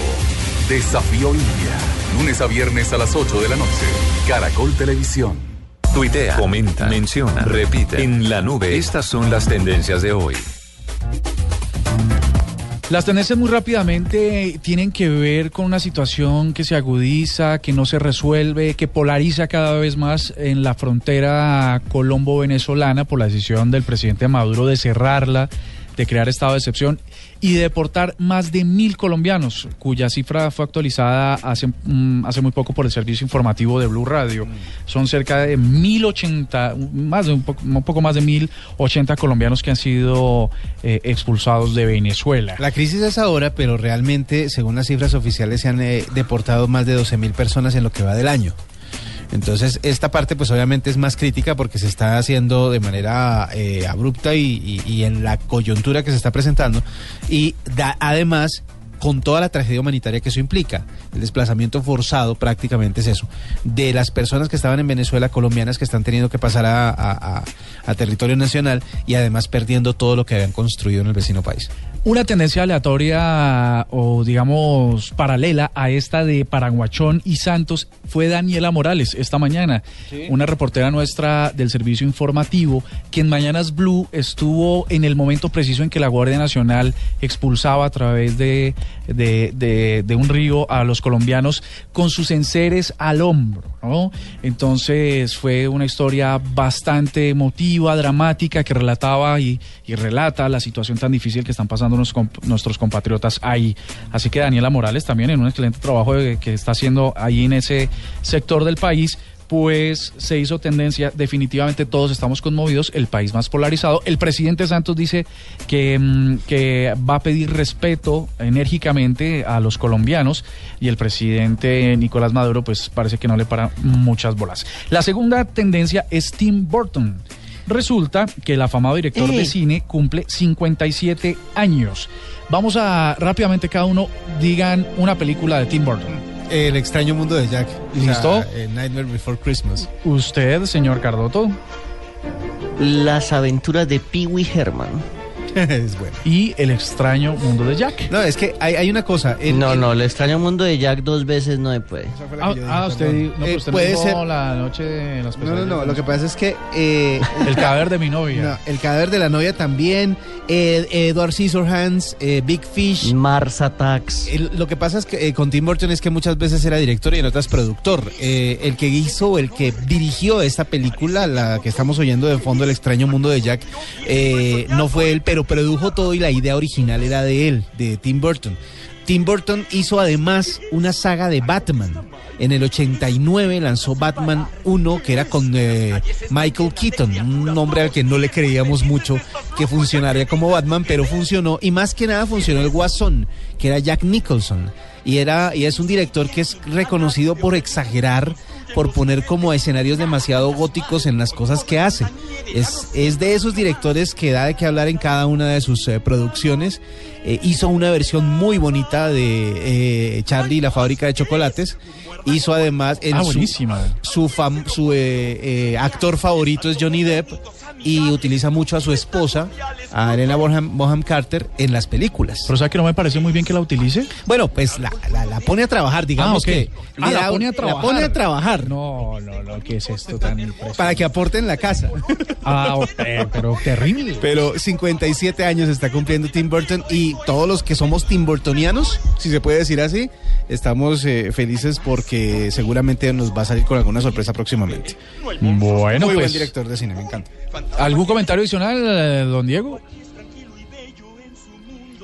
Desafío India. Lunes a viernes a las 8 de la noche. Caracol Televisión. Tuitea, comenta, menciona, repite. En la nube, estas son las tendencias de hoy. Las tendencias muy rápidamente tienen que ver con una situación que se agudiza, que no se resuelve, que polariza cada vez más en la frontera colombo-venezolana por la decisión del presidente Maduro de cerrarla, de crear estado de excepción y de deportar más de mil colombianos, cuya cifra fue actualizada hace, mm, hace muy poco por el servicio informativo de Blue Radio. Son cerca de mil ochenta, más de un poco, un poco más de mil ochenta colombianos que han sido eh, expulsados de Venezuela. La crisis es ahora, pero realmente, según las cifras oficiales, se han eh, deportado más de 12 mil personas en lo que va del año. Entonces, esta parte pues obviamente es más crítica porque se está haciendo de manera eh, abrupta y, en la coyuntura que se está presentando. Y da, además con toda la tragedia humanitaria que eso implica. El desplazamiento forzado prácticamente es eso. De las personas que estaban en Venezuela, colombianas que están teniendo que pasar a territorio nacional y además perdiendo todo lo que habían construido en el vecino país. Una tendencia aleatoria o digamos paralela a esta de Paraguachón y Santos fue Daniela Morales esta mañana, una reportera nuestra del servicio informativo que en Mañanas Blue estuvo en el momento preciso en que la Guardia Nacional expulsaba a través de, de, de- de un río a los colombianos con sus enseres al hombro. ¿No? Entonces fue una historia bastante emotiva, dramática, que relataba y, relata la situación tan difícil que están pasando nuestros compatriotas ahí. Así que Daniela Morales también en un excelente trabajo que está haciendo ahí en ese sector del país. Pues se hizo tendencia, definitivamente todos estamos conmovidos, el país más polarizado. El presidente Santos dice que, mm, que va a pedir respeto enérgicamente a los colombianos y el presidente Nicolás Maduro pues parece que no le para muchas bolas. La segunda tendencia es Tim Burton. Resulta que el afamado director de Eh. cine cumple 57 años. Vamos a rápidamente cada uno digan una película de Tim Burton. El extraño mundo de Jack. ¿Listo? eh, Nightmare Before Christmas. Usted, señor Cardoto, Las aventuras de Pee Wee Herman. es bueno. y El extraño mundo de Jack. No, es que hay, hay una cosa. el- No, el- no, el extraño mundo de Jack dos veces no se puede. Ah, ah, usted, no, pero Eh, usted puede ser. la noche de las No, no, no. Lo que pasa es que eh, El cadáver de mi novia. no, el cadáver de la novia también. eh, Edward Scissorhands, eh, Big Fish. Mars Attacks. El- lo que pasa es que eh, con Tim Burton es que muchas veces era director y en otras productor. Eh, el que hizo, el que dirigió esta película, la que estamos oyendo de fondo, El extraño mundo de Jack, eh, no fue él, pero produjo todo y la idea original era de él, de Tim Burton. Tim Burton hizo además una saga de Batman. En el 89 lanzó Batman 1, que era con eh, Michael Keaton, un hombre al que no le creíamos mucho que funcionaría como Batman, pero funcionó. Y más que nada funcionó el Guasón, que era Jack Nicholson. Y, era, y es un director que es reconocido por exagerar, por poner como escenarios demasiado góticos en las cosas que hace. Es, es de esos directores que da de qué hablar en cada una de sus eh, producciones. Eh, hizo una versión muy bonita de eh, Charlie y la fábrica de chocolates. Hizo además en Ah, su- su, fam- su eh, eh, actor favorito es Johnny Depp y utiliza mucho a su esposa, a Elena Bonham, Bonham Carter, en las películas. Pero ¿sabe que no me parece muy bien que la utilice? Bueno, pues la, la- la pone a trabajar, digamos ok. que. Ah, la pone a trabajar. La pone a trabajar. No, no, no, ¿qué es esto tan impresionante? Para que aporte en la casa. Ah, ok, pero terrible. Pero 57 años está cumpliendo Tim Burton y todos los que somos Tim Burtonianos, si se puede decir así, estamos eh, felices porque seguramente nos va a salir con alguna sorpresa próximamente. Bueno, Muy buen pues, director de cine, me encanta. ¿Algún comentario adicional, eh, don Diego?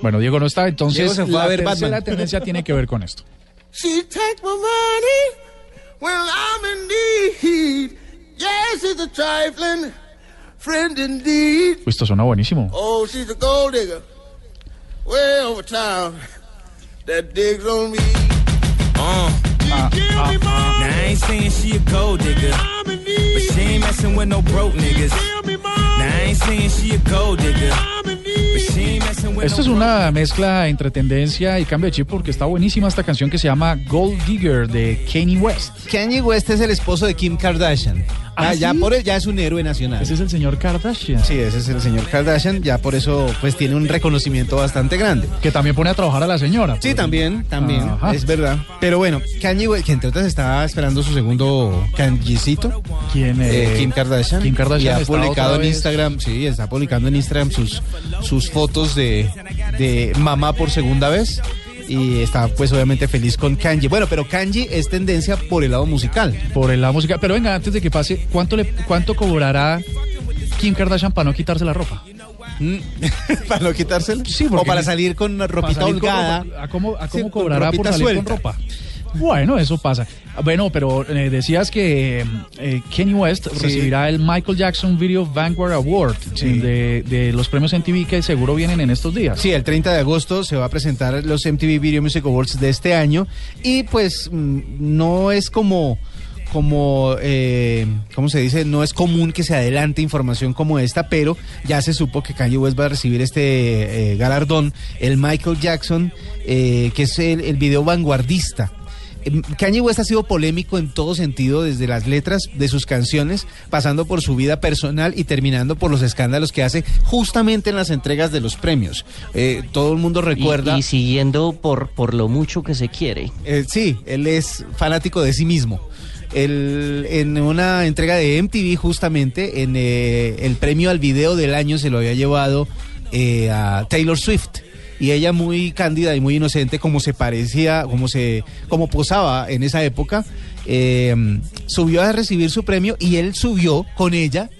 Bueno, Diego no está, entonces Diego se fue la a ver tercera tendencia tiene que ver con esto. She take my money when I'm in need. Yes, she's a trifling friend indeed. Uy, esto suena buenísimo. Oh, she's a gold digger. Way over town. That digs on me. Uh. Now I ain't saying she a gold digger, but she ain't messing with no broke niggas. Esto es una mezcla entre tendencia y cambio de chip porque está buenísima esta canción que se llama Gold Digger de Kanye West. Kanye West es el esposo de Kim Kardashian. ¿Ah, Ah, ya, por, ya es un héroe nacional. Ese es el señor Kardashian. Sí, ese es el señor Kardashian. Ya por eso, pues tiene un reconocimiento bastante grande. Que también pone a trabajar a la señora. Sí, también, también, Ajá. es verdad. Pero bueno, Kanye que entre otras está esperando su segundo Kanyecito. ¿Quién eh, eh, Kim Kardashian. Kim Kardashian Y ha publicado en Instagram, sí, está publicando en Instagram sus, sus fotos de, de mamá por segunda vez. Y está pues obviamente feliz con Kanye. Bueno, pero Kanye es tendencia por el lado musical. por el lado musical. Pero venga, antes de que pase, ¿cuánto, le, cuánto cobrará Kim Kardashian para no quitarse la ropa? ¿Para no quitársela? Sí, o porque- para salir con ropita salir con holgada. ropa. ¿A cómo, a cómo cobrará por salir con ropa? Bueno, eso pasa. Bueno, pero eh, decías que eh, Kanye West Sí. recibirá el Michael Jackson Video Vanguard Award Sí. de, de los premios MTV que seguro vienen en estos días. Sí, el 30 de agosto se va a presentar los MTV Video Music Awards de este año y pues mm, no es como como eh, ¿cómo se dice? No es común que se adelante información como esta, pero ya se supo que Kanye West va a recibir este eh, galardón, el Michael Jackson, eh, que es el, el video vanguardista. Em, Kanye West ha sido polémico en todo sentido, desde las letras de sus canciones, pasando por su vida personal y terminando por los escándalos que hace justamente en las entregas de los premios. Eh, todo el mundo recuerda. Y, siguiendo por, por lo mucho que se quiere. Eh, sí, él es fanático de sí mismo. En una entrega de MTV justamente, en eh, el premio al video del año se lo había llevado eh, a Taylor Swift. Y ella muy cándida y muy inocente, como se parecía, como se, como posaba en esa época, eh, subió a recibir su premio y él subió con ella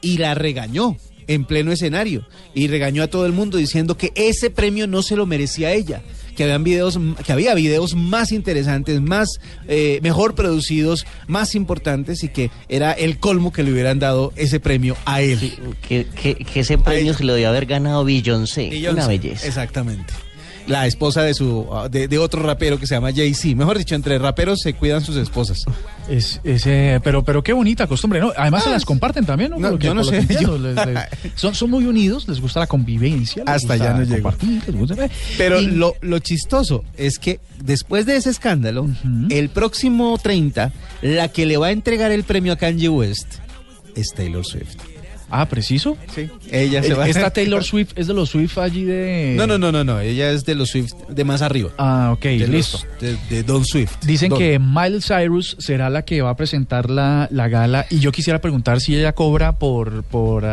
y la regañó en pleno escenario y regañó a todo el mundo diciendo que ese premio no se lo merecía ella que habían videos que había videos más interesantes más eh, mejor producidos más importantes y que era el colmo que le hubieran dado ese premio a él Que, que, que ese premio se lo debió haber ganado Beyoncé. Beyoncé, Una belleza. exactamente la esposa de su de, de otro rapero que se llama Jay-Z mejor dicho entre raperos se cuidan sus esposas Es, ese, pero, pero qué bonita costumbre, ¿no? Además se las comparten también, ¿no? Ah, no, yo sé, que entiendo, yo- les- les- son, son muy unidos, les gusta la convivencia. les Hasta allá no llego. gusta- eh, Pero y- lo, lo chistoso es que después de ese escándalo, el próximo 30, la que le va a entregar el premio a Kanye West es Taylor Swift. Ah, preciso. Sí. Ella se El- va a- Esta Taylor Swift es de los Swift allí de. No, no, no, no, no. Ella es de los Swift de más arriba. Ah, ok, De los- listo. de, de Don Swift. Dicen Don. que Miley Cyrus será la que va a presentar la, la gala y yo quisiera preguntar si ella cobra por por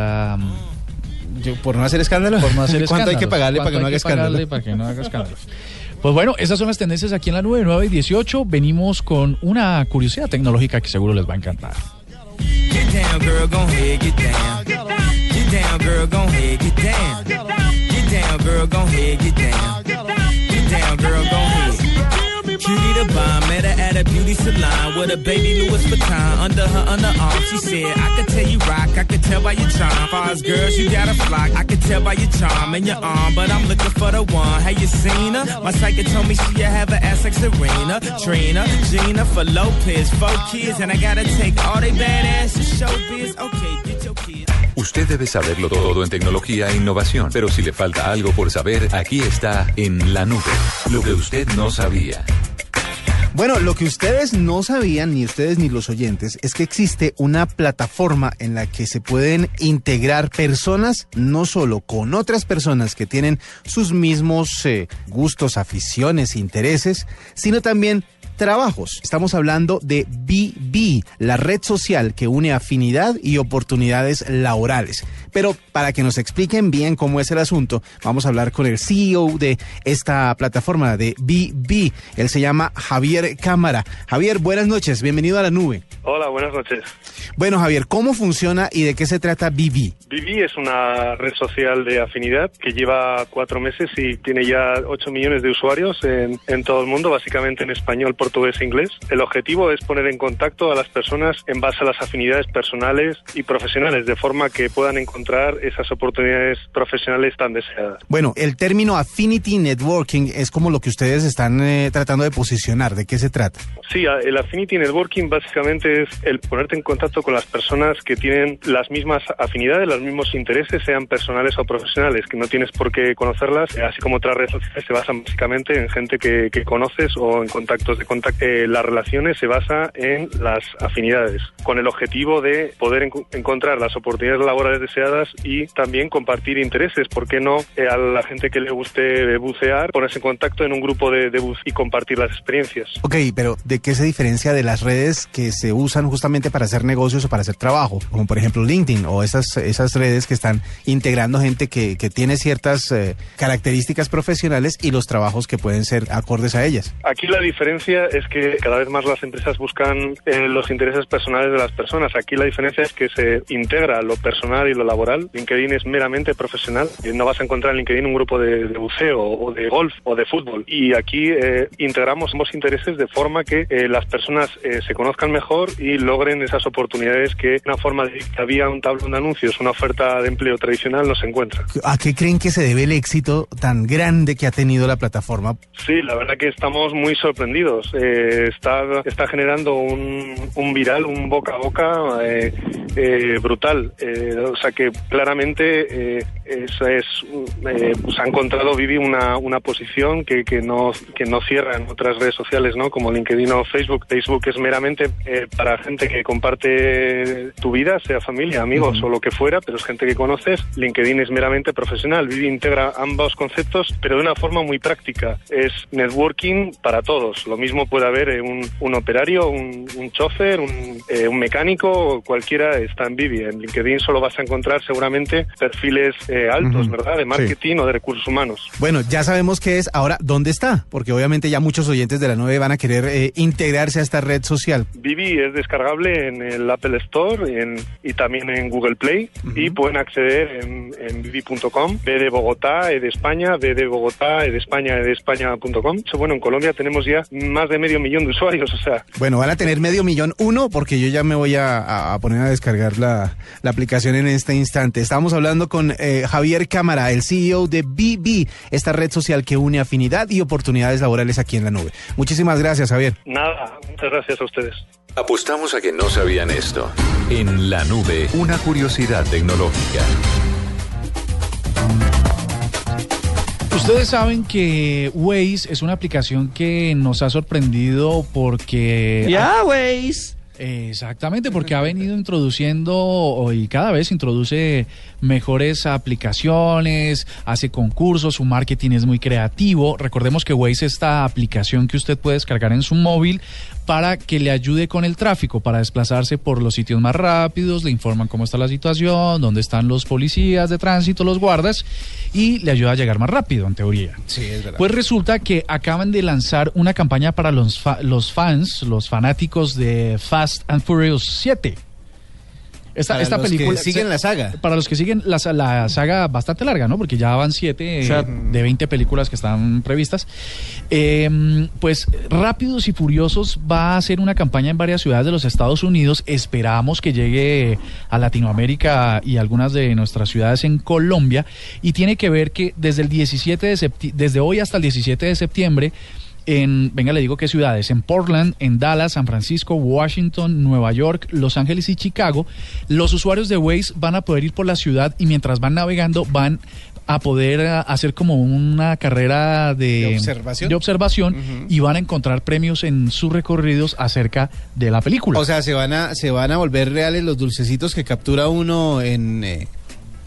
Yo, por no hacer escándalo. por no hacer ¿Cuánto hay que escándalos. pagarle para que no ¿Cuánto haga hay escándalo? pagarle para que no haga escándalo? Pues bueno, esas son las tendencias aquí en la 9, 9 y 18. Venimos con una curiosidad tecnológica que seguro les va a encantar. Down, girl, gon' head, get down. Get down, girl, gon' head, get down. Get down, girl, gon' head, get down. Get down, girl, gon' head. Cutie the bomb, met her at a beauty salon with a baby Louis Vuitton under her underarm. She said, I could tell you rock, I could tell by your charm. Far as girls, you got a flock. I could tell by your charm and your arm, but I'm looking for the one. Have you seen her? My psychic told me she have an ass like Serena, Trina, Gina for Lopez, four kids, and I gotta take all they badass to showbiz. Okay, get your kids. Usted debe saberlo todo en tecnología e innovación, pero si le falta algo por saber, aquí está en la nube. Lo que usted no sabía. Bueno, lo que ustedes no sabían, ni ustedes ni los oyentes, es que existe una plataforma en la que se pueden integrar personas, no solo con otras personas que tienen sus mismos eh, gustos, aficiones, intereses, sino también trabajos. Estamos hablando de BB, la red social que une afinidad y oportunidades laborales. Pero para que nos expliquen bien cómo es el asunto, vamos a hablar con el CEO de esta plataforma de BB. Él se llama Javier Cámara. Javier, buenas noches, bienvenido a la nube. Hola, buenas noches. Bueno, Javier, ¿cómo funciona y de qué se trata BB? Vivi es una red social de afinidad que lleva cuatro meses y tiene ya 8 millones de usuarios en, en todo el mundo, básicamente en español, portugués e inglés. El objetivo es poner en contacto a las personas en base a las afinidades personales y profesionales, de forma que puedan encontrar esas oportunidades profesionales tan deseadas. Bueno, el término affinity networking es como lo que ustedes están eh, tratando de posicionar. ¿De qué se trata? Sí, el affinity networking básicamente es el ponerte en contacto con las personas que tienen las mismas afinidades, los mismos intereses, sean personales o profesionales, que no tienes por qué conocerlas, así como otras redes sociales se basan básicamente en gente que, que conoces o en contactos de contacto. Las relaciones se basa en las afinidades, con el objetivo de poder enco- encontrar las oportunidades laborales deseadas y también compartir intereses. ¿Por qué no eh, a la gente que le guste bucear, ponerse en contacto en un grupo de, de buz y compartir las experiencias? Ok, pero ¿de qué se diferencia de las redes que se usan justamente para hacer negocios o para hacer trabajo? Como por ejemplo LinkedIn o esas, esas redes que están integrando gente que, que tiene ciertas eh, características profesionales y los trabajos que pueden ser acordes a ellas. Aquí la diferencia es que cada vez más las empresas buscan eh, los intereses personales de las personas. Aquí la diferencia es que se integra lo personal y lo laboral. LinkedIn es meramente profesional. Eh, No vas a encontrar en LinkedIn un grupo de, de buceo o de golf o de fútbol. Y aquí eh, integramos ambos intereses de forma que eh, las personas eh, se conozcan mejor y logren esas oportunidades que una forma de que había un tablón de anuncios, una oferta de empleo tradicional no se encuentra. ¿A qué creen que se debe el éxito tan grande que ha tenido la plataforma? Sí, la verdad que estamos muy sorprendidos. Eh, está, está generando un, un viral, un boca a boca eh, eh, brutal. O sea que claramente eh, es, eh, pues ha encontrado Vivi una, una posición que, que, no, que no cierra en otras redes sociales, ¿no? Como LinkedIn o Facebook. Facebook es meramente eh, para gente que comparte tu vida, sea familia, amigos o lo que fuera, pero es gente que conoces. LinkedIn es meramente profesional. Vivi integra ambos conceptos, pero de una forma muy práctica. Es networking para todos. Lo mismo puede haber eh, un, un operario, un, un chofer, un, eh, un mecánico, cualquiera está en Vivi. En LinkedIn solo vas a encontrar seguramente perfiles eh, altos. ¿verdad? De marketing o de recursos humanos. Bueno, ya sabemos qué es. Ahora, ¿dónde está? Porque obviamente ya muchos oyentes de la 9 van a querer eh, integrarse a esta red social. Vivi es descargable en el Apple Store y, en- y también en Google Play y pueden acceder en, en vivi.com, B de Bogotá, E de España, B de Bogotá, E de España, E de España.com. Bueno, en Colombia tenemos ya más de medio millón de usuarios, o sea, Bueno, van a tener medio millón uno porque yo ya me voy a poner a descargar la, la aplicación en este instante. Estamos hablando con eh, Javier Cámara, el CEO de BB, esta red social que une afinidad y oportunidades laborales aquí en la nube. Muchísimas gracias, Javier. nada, muchas gracias a ustedes. Apostamos a que no sabían esto. En la nube, una curiosidad tecnológica. Ustedes saben que Waze es una aplicación que nos ha sorprendido porque... Ya, Waze. Exactamente, porque ha venido introduciendo y cada vez introduce mejores aplicaciones, hace concursos, su marketing es muy creativo. Recordemos que Waze es esta aplicación que usted puede descargar en su móvil para que le ayude con el tráfico, para desplazarse por los sitios más rápidos, le informan cómo está la situación, dónde están los policías de tránsito, los guardas, y le ayuda a llegar más rápido, en teoría. Sí, es verdad. Pues resulta que acaban de lanzar una campaña para los, fa- los fans, los fanáticos de Fast and Furious 7. Esta, Para esta los que película. siguen se- la saga. Para los que siguen la, la saga bastante larga, ¿no? Porque ya van siete O sea, de 20 películas que están previstas. Eh, pues Rápidos y Furiosos va a hacer una campaña en varias ciudades de los Estados Unidos. Esperamos que llegue a Latinoamérica y algunas de nuestras ciudades en Colombia. Y tiene que ver que desde el 17 de septi- desde hoy hasta el 17 de septiembre en, venga, le digo qué ciudades, en Portland, en Dallas, San Francisco, Washington, Nueva York, Los Ángeles y Chicago, los usuarios de Waze van a poder ir por la ciudad y mientras van navegando van a poder eh, hacer como una carrera de, ¿De observación? de observación y van a encontrar premios en sus recorridos acerca de la película. O sea, se van a, se van a volver reales los dulcecitos que captura uno en, eh,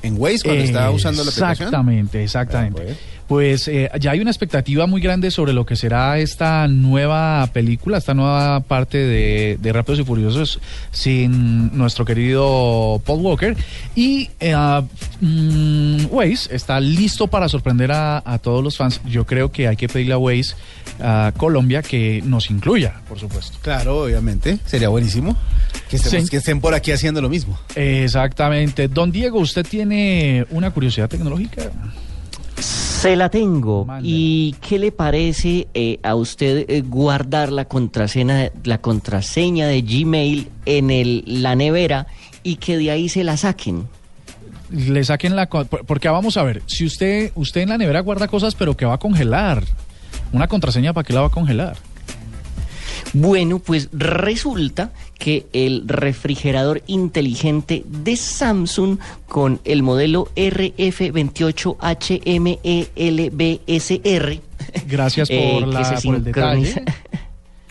en Waze cuando está usando la aplicación. Exactamente, exactamente. Ah, pues. Pues eh, ya hay una expectativa muy grande sobre lo que será esta nueva película, esta nueva parte de, de Rápidos y Furiosos sin nuestro querido Paul Walker. Y eh, mm, Waze está listo para sorprender a, a todos los fans. Yo creo que hay que pedirle a Waze a Colombia que nos incluya, por supuesto. Claro, obviamente. Sería buenísimo que, estemos- Sí. que estén por aquí haciendo lo mismo. Exactamente. Don Diego, ¿usted tiene una curiosidad tecnológica? Se la tengo. ¿Y qué le parece eh, a usted eh, guardar la contraseña, la contraseña de Gmail en el, la nevera y que de ahí se la saquen? Le saquen la... Porque vamos a ver, si usted, usted en la nevera guarda cosas, pero que va a congelar. Una contraseña, ¿para qué la va a congelar? Bueno, pues resulta que el refrigerador inteligente de Samsung con el modelo RF28HMELBSR Gracias por, eh, la, que se por el detalle. sincroniza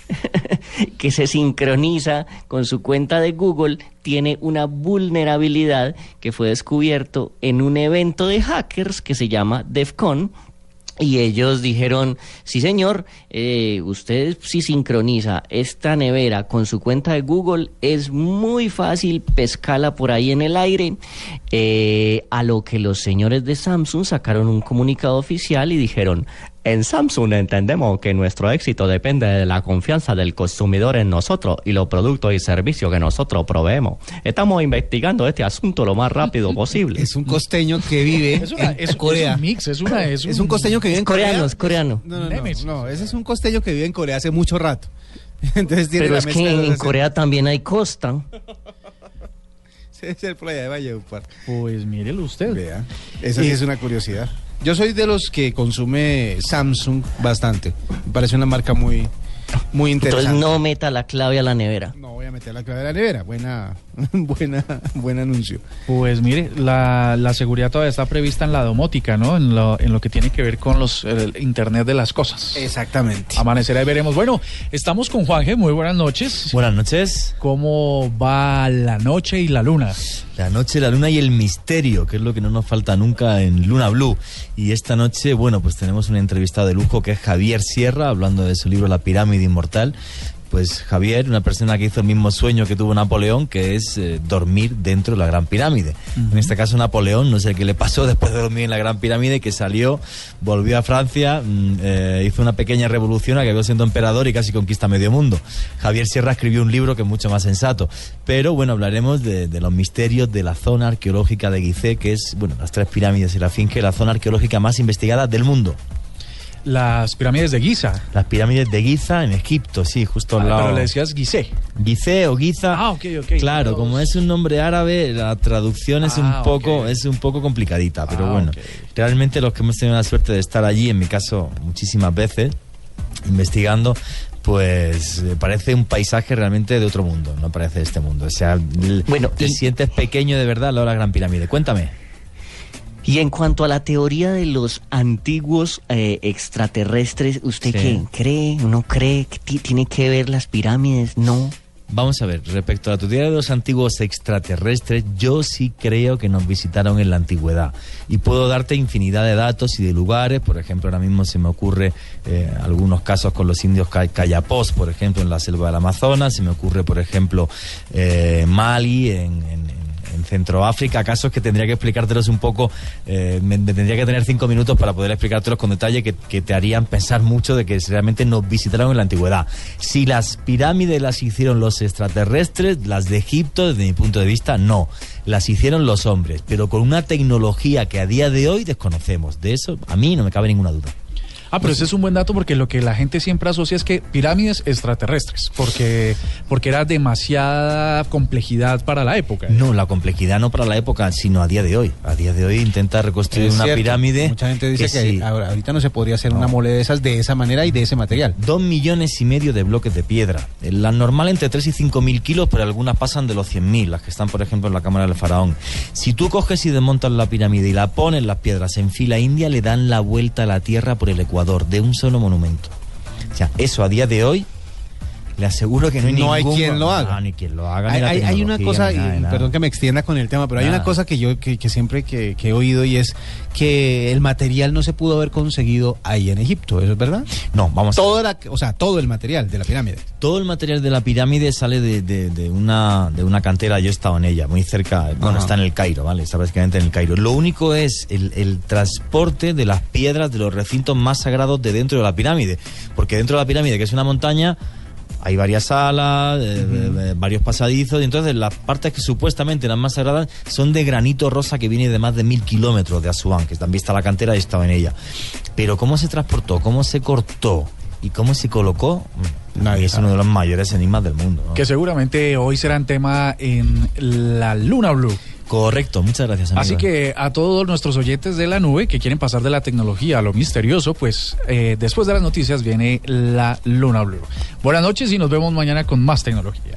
que se sincroniza con su cuenta de Google tiene una vulnerabilidad que fue descubierto en un evento de hackers que se llama DEFCON. Y ellos dijeron, sí señor, eh, usted si sincroniza esta nevera con su cuenta de Google, es muy fácil pescarla por ahí en el aire. Eh, a lo que los señores de Samsung sacaron un comunicado oficial y dijeron, en Samsung entendemos que nuestro éxito depende de la confianza del consumidor en nosotros y los productos y servicios que nosotros proveemos. Estamos investigando este asunto lo más rápido posible. Es un costeño que vive Es, una- en es- es Corea. un mix, es, una, es, Es un costeño que vive en Corea. coreano, es coreano. No, no, no, no, ese es un costeño que vive en Corea hace mucho rato. Entonces tiene Pero la es que en. Corea también hay costa. Es el playa de Valledupar. Pues mírelo usted. Vea, esa sí es una curiosidad. Yo soy de los que consume Samsung bastante. Me parece una marca muy, muy interesante. Entonces no meta la clave a la nevera. No voy a meter la clave de la nevera. Buena, buena, buen anuncio. Pues mire, la, la seguridad todavía está prevista en la domótica, ¿no? En lo, en lo que tiene que ver con los el Internet de las cosas. Exactamente. Amanecerá y veremos. Bueno, estamos con Juanje, muy buenas noches. Buenas noches. ¿Cómo va la noche y la luna? La noche, la luna y el misterio, que es lo que no nos falta nunca en Luna Blue. Y esta noche, bueno, pues tenemos un entrevistado de lujo que es Javier Sierra, hablando de su libro La pirámide inmortal. Pues Javier, una persona que hizo el mismo sueño que tuvo Napoleón, que es eh, dormir dentro de la Gran Pirámide. En este caso Napoleón, no sé qué le pasó después de dormir en la Gran Pirámide, que salió, volvió a Francia, mm, eh, hizo una pequeña revolución, acabó siendo emperador y casi conquista medio mundo. Javier Sierra escribió un libro que es mucho más sensato. Pero bueno, hablaremos de, de los misterios de la zona arqueológica de Gizeh, que es, bueno, las tres pirámides y la finca, la zona arqueológica más investigada del mundo. Las pirámides de Giza. Las pirámides de Giza en Egipto, sí, justo al Ah, lado. pero le decías Gizeh. Gizeh o Giza. Ah, ok, ok. Claro, como es un nombre árabe, la traducción es Ah, un poco ok. es un poco complicadita, pero Ah, bueno, realmente los que hemos tenido la suerte de estar allí, en mi caso muchísimas veces investigando, pues eh, parece un paisaje realmente de otro mundo, no parece de este mundo. O sea, Bueno, te y- sientes pequeño de verdad al lado de la Gran Pirámide. Cuéntame. Y en cuanto a la teoría de los antiguos eh, extraterrestres, ¿usted Sí. qué cree? ¿No cree que tiene que ver las pirámides? No. Vamos a ver, respecto a la teoría de los antiguos extraterrestres, yo sí creo que nos visitaron en la antigüedad. Y puedo darte infinidad de datos y de lugares, por ejemplo, ahora mismo se me ocurre eh, algunos casos con los indios ca- Cayapós, por ejemplo, en la selva del Amazonas, se me ocurre, por ejemplo, eh, Mali, en, en- en Centroáfrica, casos que tendría que explicártelos un poco, eh, me, tendría que tener cinco minutos para poder explicártelos con detalle que, que te harían pensar mucho de que realmente nos visitaron en la antigüedad. Si las pirámides las hicieron los extraterrestres, las de Egipto, desde mi punto de vista, no. Las hicieron los hombres, pero con una tecnología que a día de hoy desconocemos. De eso a mí no me cabe ninguna duda. Ah, pero ese es un buen dato porque lo que la gente siempre asocia es que pirámides extraterrestres, porque, porque era demasiada complejidad para la época. No, la complejidad no para la época, sino a día de hoy. A día de hoy intenta reconstruir Es una cierto. pirámide. Mucha gente dice que, sí. ahora- ahorita no se podría hacer una mole de esas de esa manera y de ese material. Dos millones y medio de bloques de piedra. La normal entre 3 y 5 mil kilos, pero algunas pasan de los 100 mil, las que están, por ejemplo, en la cámara del faraón. Si tú coges y desmontas la pirámide y la pones las piedras en fila india, le dan la vuelta a la tierra por el ecuador de un solo monumento. O sea, eso a día de hoy, le aseguro que no hay No hay ningún- quien lo haga. No, ni quien lo haga. Hay, la hay- hay una cosa, ni nada, y nada. perdón que me extienda con el tema, pero hay una cosa que yo que, que siempre que, que he oído y es que el material no se pudo haber conseguido ahí en Egipto, ¿eso es verdad? No, vamos a Todo la, o sea, todo el material de la pirámide. Todo el material de la pirámide sale de, de- de una, de una cantera, yo he estado en ella, muy cerca, bueno, está en el Cairo, ¿vale? Está prácticamente en el Cairo. Lo único es el, el transporte de las piedras de los recintos más sagrados de dentro de la pirámide. Porque dentro de la pirámide, que es una montaña, hay varias salas, eh, eh, varios pasadizos, y entonces las partes que supuestamente eran más sagradas son de granito rosa que viene de más de mil kilómetros de Asuán, que también está la cantera y estaba en ella. Pero cómo se transportó, cómo se cortó y cómo se colocó, mm, es uno de los mayores enigmas del mundo. ¿no? Que seguramente hoy serán tema en la Luna Blue. Correcto, muchas gracias. amigo. Así que a todos nuestros oyentes de la nube que quieren pasar de la tecnología a lo misterioso, pues eh, después de las noticias viene la Luna Blue. Buenas noches y nos vemos mañana con más tecnología.